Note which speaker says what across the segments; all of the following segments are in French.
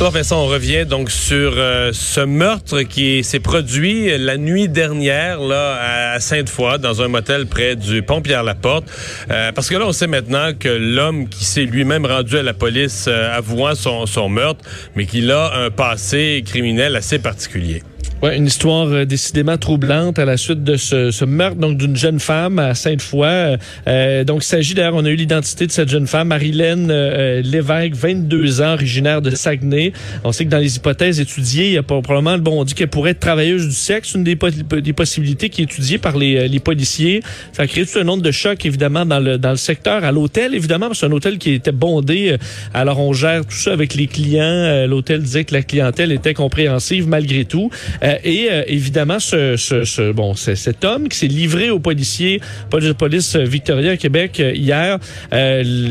Speaker 1: Alors Vincent, on revient donc sur euh, ce meurtre qui s'est produit la nuit dernière là à Sainte-Foy dans un motel près du pont Pierre-Laporte. Euh, parce que là, on sait maintenant que l'homme qui s'est lui-même rendu à la police euh, avouant son, son meurtre, mais qu'il a un passé criminel assez particulier.
Speaker 2: Ouais, une histoire euh, décidément troublante à la suite de ce, ce meurtre donc d'une jeune femme à Sainte-Foy. Euh, euh donc, il s'agit d'ailleurs, on a eu l'identité de cette jeune femme, Marilène euh, Lévesque, 22 ans, originaire de Saguenay. On sait que dans les hypothèses étudiées, il y a probablement, bon, on dit qu'elle pourrait être travailleuse du sexe, une des, possibilités qui est étudiée par les, les, policiers. Ça a créé tout un nombre de chocs, évidemment, dans le, dans le secteur. À l'hôtel, évidemment, c'est un hôtel qui était bondé. Alors, on gère tout ça avec les clients. L'hôtel disait que la clientèle était compréhensive malgré tout. Euh, et euh, évidemment, ce, ce, ce bon, cet homme qui s'est livré aux policiers, police, police Victoria à Québec euh, hier.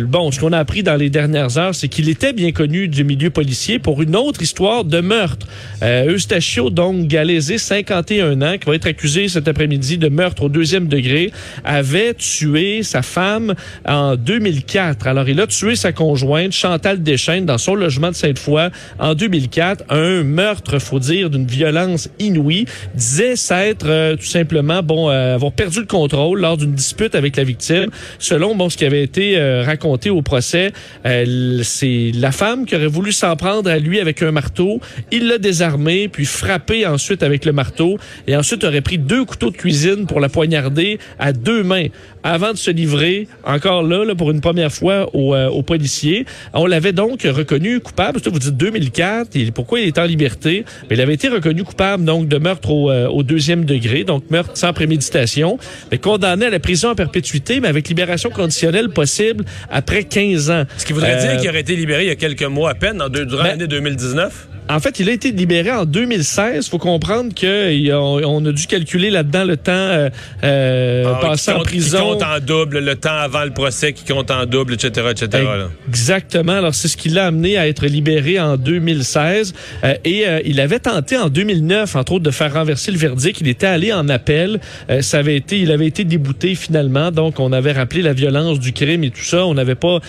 Speaker 2: bon, ce qu'on a appris dans les dernières heures, c'est qu'il était bien connu du milieu policier pour une autre histoire de meurtre. Eustachio, donc Galaisé, 51 ans, qui va être accusé cet après-midi de meurtre au deuxième degré, avait tué sa femme en 2004. Alors, il a tué sa conjointe, Chantal Deschênes, dans son logement de Sainte-Foy en 2004. Un meurtre, faut dire, d'une violence inouï, disait s'être euh, tout simplement bon euh, avoir perdu le contrôle lors d'une dispute avec la victime. Selon bon ce qui avait été euh, raconté au procès, c'est la femme qui aurait voulu s'en prendre à lui avec un marteau. Il l'a désarmé puis frappé ensuite avec le marteau et ensuite aurait pris deux couteaux de cuisine pour la poignarder à deux mains avant de se livrer encore là, là pour une première fois aux, policiers. On l'avait donc reconnu coupable. Vous dites 2004. Et pourquoi il est en liberté? Mais il avait été reconnu coupable donc de meurtre euh, au, deuxième degré, donc meurtre sans préméditation, mais condamné à la prison à perpétuité, mais avec libération conditionnelle possible après 15 ans.
Speaker 1: Ce qui voudrait dire euh, qu'il aurait été libéré il y a quelques mois à peine, en deux, durant ben, l'année 2019?
Speaker 2: En fait, il a été libéré en 2016. Il faut comprendre qu'on on a dû calculer là-dedans le temps euh, euh ah, passé en prison. Qui
Speaker 1: compte en double, le temps avant le procès qui compte en double, etc., etc.
Speaker 2: Exactement. Alors, c'est ce qui l'a amené à être libéré en 2016. Euh, et euh, il avait tenté en 2009, entre autres, de faire renverser le verdict. Il était allé en appel. ça avait été, il avait été débouté finalement. Donc, on avait rappelé la violence du crime et tout ça. On n'avait pas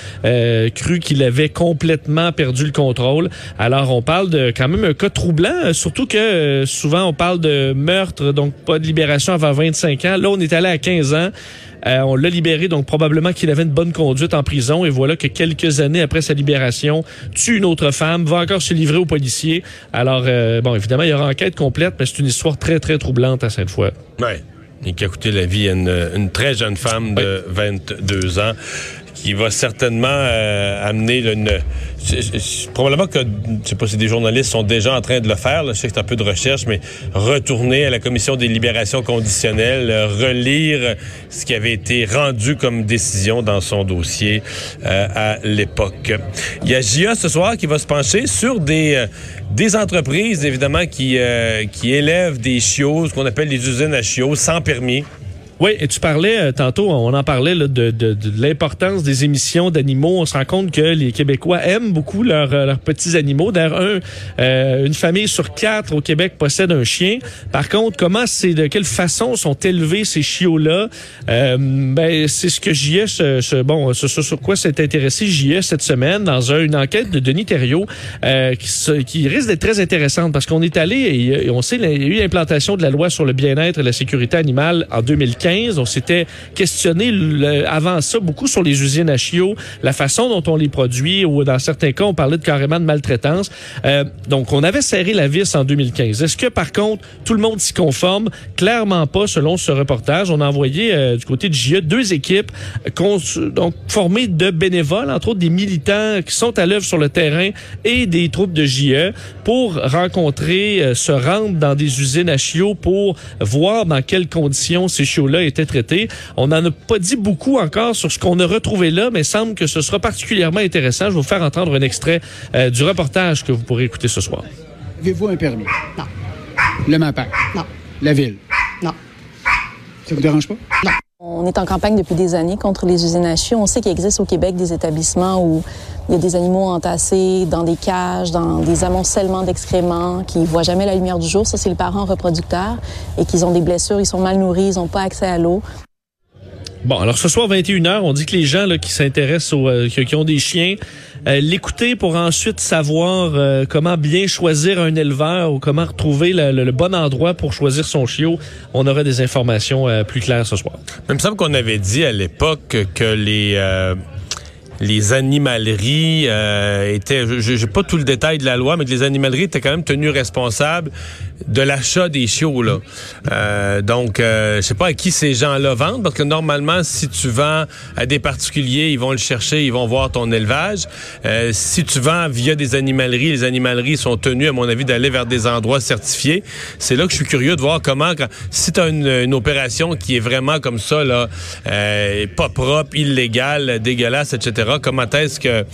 Speaker 2: cru qu'il avait complètement perdu le contrôle. Alors, on parle de quand même un cas troublant, euh, surtout que euh, souvent on parle de meurtre, donc pas de libération avant 25 ans. Là, on est allé à 15 ans. Euh, on l'a libéré, donc probablement qu'il avait une bonne conduite en prison. Et voilà que quelques années après sa libération, tue une autre femme, va encore se livrer aux policiers. Alors, bon, évidemment, il y aura enquête complète, mais c'est une histoire très, très troublante à cette fois.
Speaker 1: Ouais. Et qui a coûté la vie à une, très jeune femme de 22 ans qui va certainement amener une probablement que, je sais pas si des journalistes sont déjà en train de le faire, là, je sais que c'est un peu de recherche, mais retourner à la commission des libérations conditionnelles, euh, relire ce qui avait été rendu comme décision dans son dossier euh, à l'époque. Il y a JA ce soir qui va se pencher sur des, euh, des entreprises, évidemment, qui, qui élèvent des chiots, ce qu'on appelle les usines à chiots, sans permis.
Speaker 2: Oui, et tu parlais euh, tantôt, on en parlait là, de, de, de l'importance des émissions d'animaux. On se rend compte que les Québécois aiment beaucoup leurs, euh, leurs petits animaux. D'ailleurs, un, euh, une famille sur quatre au Québec possède un chien. Par contre, comment c'est, de quelle façon sont élevés ces chiots-là? Ben, c'est ce que JS, ce, bon, ce, sur quoi s'est intéressé JS cette semaine dans une enquête de Denis Thériault qui, qui, risque d'être très intéressante parce qu'on est allé et, on sait il y a eu l'implantation de la loi sur le bien-être et la sécurité animale en 2015. On s'était questionné avant ça beaucoup sur les usines à chiots, la façon dont on les produit, ou dans certains cas, on parlait de carrément de maltraitance. Euh, donc, on avait serré la vis en 2015. Est-ce que, par contre, tout le monde s'y conforme? Clairement pas, selon ce reportage. On a envoyé euh, du côté de JE deux équipes donc, formées de bénévoles, entre autres des militants qui sont à l'œuvre sur le terrain et des troupes de JE pour rencontrer, euh, se rendre dans des usines à chiots pour voir dans quelles conditions ces chiots a été traité. On n'en a pas dit beaucoup encore sur ce qu'on a retrouvé là, mais semble que ce sera particulièrement intéressant. Je vais vous faire entendre un extrait euh, du reportage que vous pourrez écouter ce soir.
Speaker 3: Avez-vous un permis?
Speaker 4: Non.
Speaker 3: Le MAPAC?
Speaker 4: Non.
Speaker 3: La ville?
Speaker 4: Non.
Speaker 3: Ça vous dérange pas?
Speaker 4: Non.
Speaker 3: On est en campagne depuis des années contre les usines à chiots. On sait qu'il existe au Québec des établissements où il y a des animaux entassés dans des cages, dans des amoncellements d'excréments qui ne voient jamais la lumière du jour. Ça, c'est le parent reproducteur et qu'ils ont des blessures, ils sont mal nourris, ils n'ont pas accès à l'eau.
Speaker 2: Bon, alors ce soir, 21h, on dit que les gens qui s'intéressent aux, euh, qui, ont des chiens, euh, l'écouter pour ensuite savoir euh, comment bien choisir un éleveur ou comment retrouver le, bon endroit pour choisir son chiot. On aura des informations euh, plus claires ce soir.
Speaker 1: Il me semble qu'on avait dit à l'époque que les les animaleries euh, étaient, j'ai pas tout le détail de la loi, mais que les animaleries étaient quand même tenues responsables de l'achat des chiots là. Euh, donc, euh, je sais pas à qui ces gens-là vendent, parce que normalement, si tu vends à des particuliers, ils vont le chercher, ils vont voir ton élevage. Euh, si tu vends via des animaleries, les animaleries sont tenues, à mon avis, d'aller vers des endroits certifiés. C'est là que je suis curieux de voir comment, quand, si tu as une, opération qui est vraiment comme ça, là, euh, pas propre, illégale, dégueulasse, etc., comment est-ce que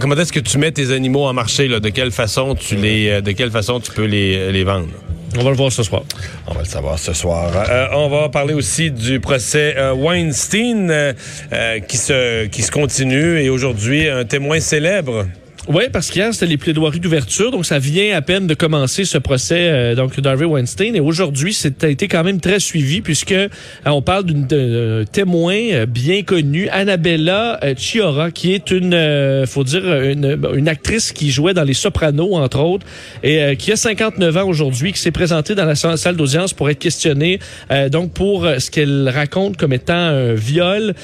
Speaker 1: comment est-ce que tu mets tes animaux en marché, là, de quelle façon tu les, euh, de quelle façon tu peux les, les vendre?
Speaker 2: On va le voir ce soir.
Speaker 1: On va le savoir ce soir. Euh, on va parler aussi du procès euh, Weinstein euh, euh, qui se qui se continue et aujourd'hui un témoin célèbre.
Speaker 2: Oui, parce qu'hier, c'était les plaidoiries d'ouverture, donc ça vient à peine de commencer ce procès euh, donc d'Harvey Weinstein. Et aujourd'hui, a été quand même très suivi puisque euh, on parle d'une témoin euh, bien connue, Annabella euh, Chiora, qui est une, faut dire, une, une actrice qui jouait dans Les Sopranos, entre autres, et qui a 59 ans aujourd'hui, qui s'est présentée dans la sa- salle d'audience pour être questionnée, donc pour ce qu'elle raconte comme étant un viol,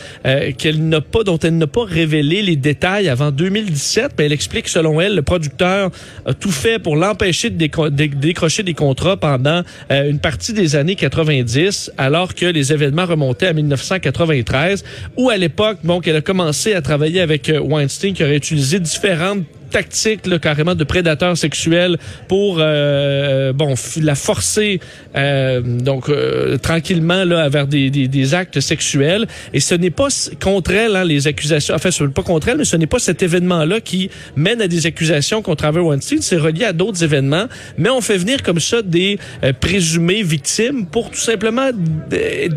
Speaker 2: qu'elle n'a pas, dont elle n'a pas révélé les détails avant 2017, mais elle explique selon elle, le producteur a tout fait pour l'empêcher de- décrocher des contrats pendant euh, une partie des années 90, alors que les événements remontaient à 1993, où à l'époque, bon, qu'elle a commencé à travailler avec euh, Weinstein, qui aurait utilisé différentes tactique là, carrément de prédateur sexuel pour euh, bon f- la forcer euh, donc euh, tranquillement là vers des, des, des actes sexuels. Et ce n'est pas contre elle hein, les accusations enfin ce n'est pas contre elle mais ce n'est pas cet événement là qui mène à des accusations contre Harvey Weinstein. C'est relié à d'autres événements. Mais on fait venir comme ça des euh, présumées victimes pour tout simplement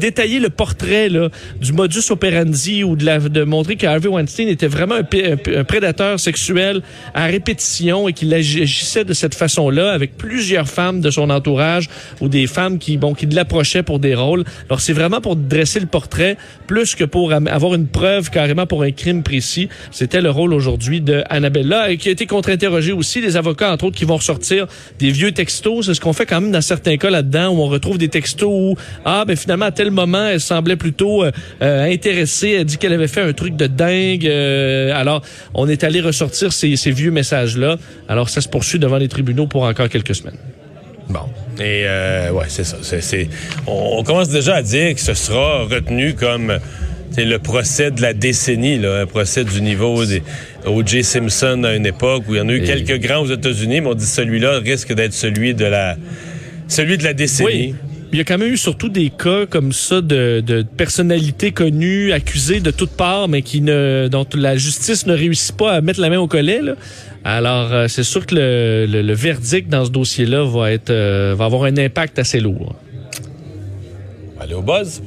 Speaker 2: détailler le portrait là, du modus operandi ou de, la, de montrer que Harvey Weinstein était vraiment un prédateur sexuel à répétition et qu'il agissait de cette façon-là avec plusieurs femmes de son entourage ou des femmes qui, bon, qui l'approchaient pour des rôles. Alors, c'est vraiment pour dresser le portrait plus que pour avoir une preuve carrément pour un crime précis. C'était le rôle aujourd'hui de Annabella et qui a été contre-interrogé aussi. Les avocats, entre autres, qui vont ressortir des vieux textos. C'est ce qu'on fait quand même dans certains cas là-dedans où on retrouve des textos où, ah, ben finalement, à tel moment, elle semblait plutôt euh, euh, intéressée. Elle dit qu'elle avait fait un truc de dingue. Euh, alors, on est allé ressortir ces, ces vieux messages-là. Alors, ça se poursuit devant les tribunaux pour encore quelques semaines.
Speaker 1: Bon. Et euh, ouais, c'est ça. On, on commence déjà à dire que ce sera retenu comme c'est le procès de la décennie, là, un procès du niveau des O.J. Simpson à une époque où il y en a eu
Speaker 2: Et-
Speaker 1: quelques grands aux États-Unis, mais on dit celui-là risque d'être celui de la celui de la décennie.
Speaker 2: Oui. Il y a quand même eu surtout des cas comme ça de, personnalités connues, accusées de toutes parts, mais qui ne, dont la justice ne réussit pas à mettre la main au collet. Alors, euh, c'est sûr que le verdict dans ce dossier-là va être, euh, va avoir un impact assez lourd.
Speaker 1: Allez au buzz?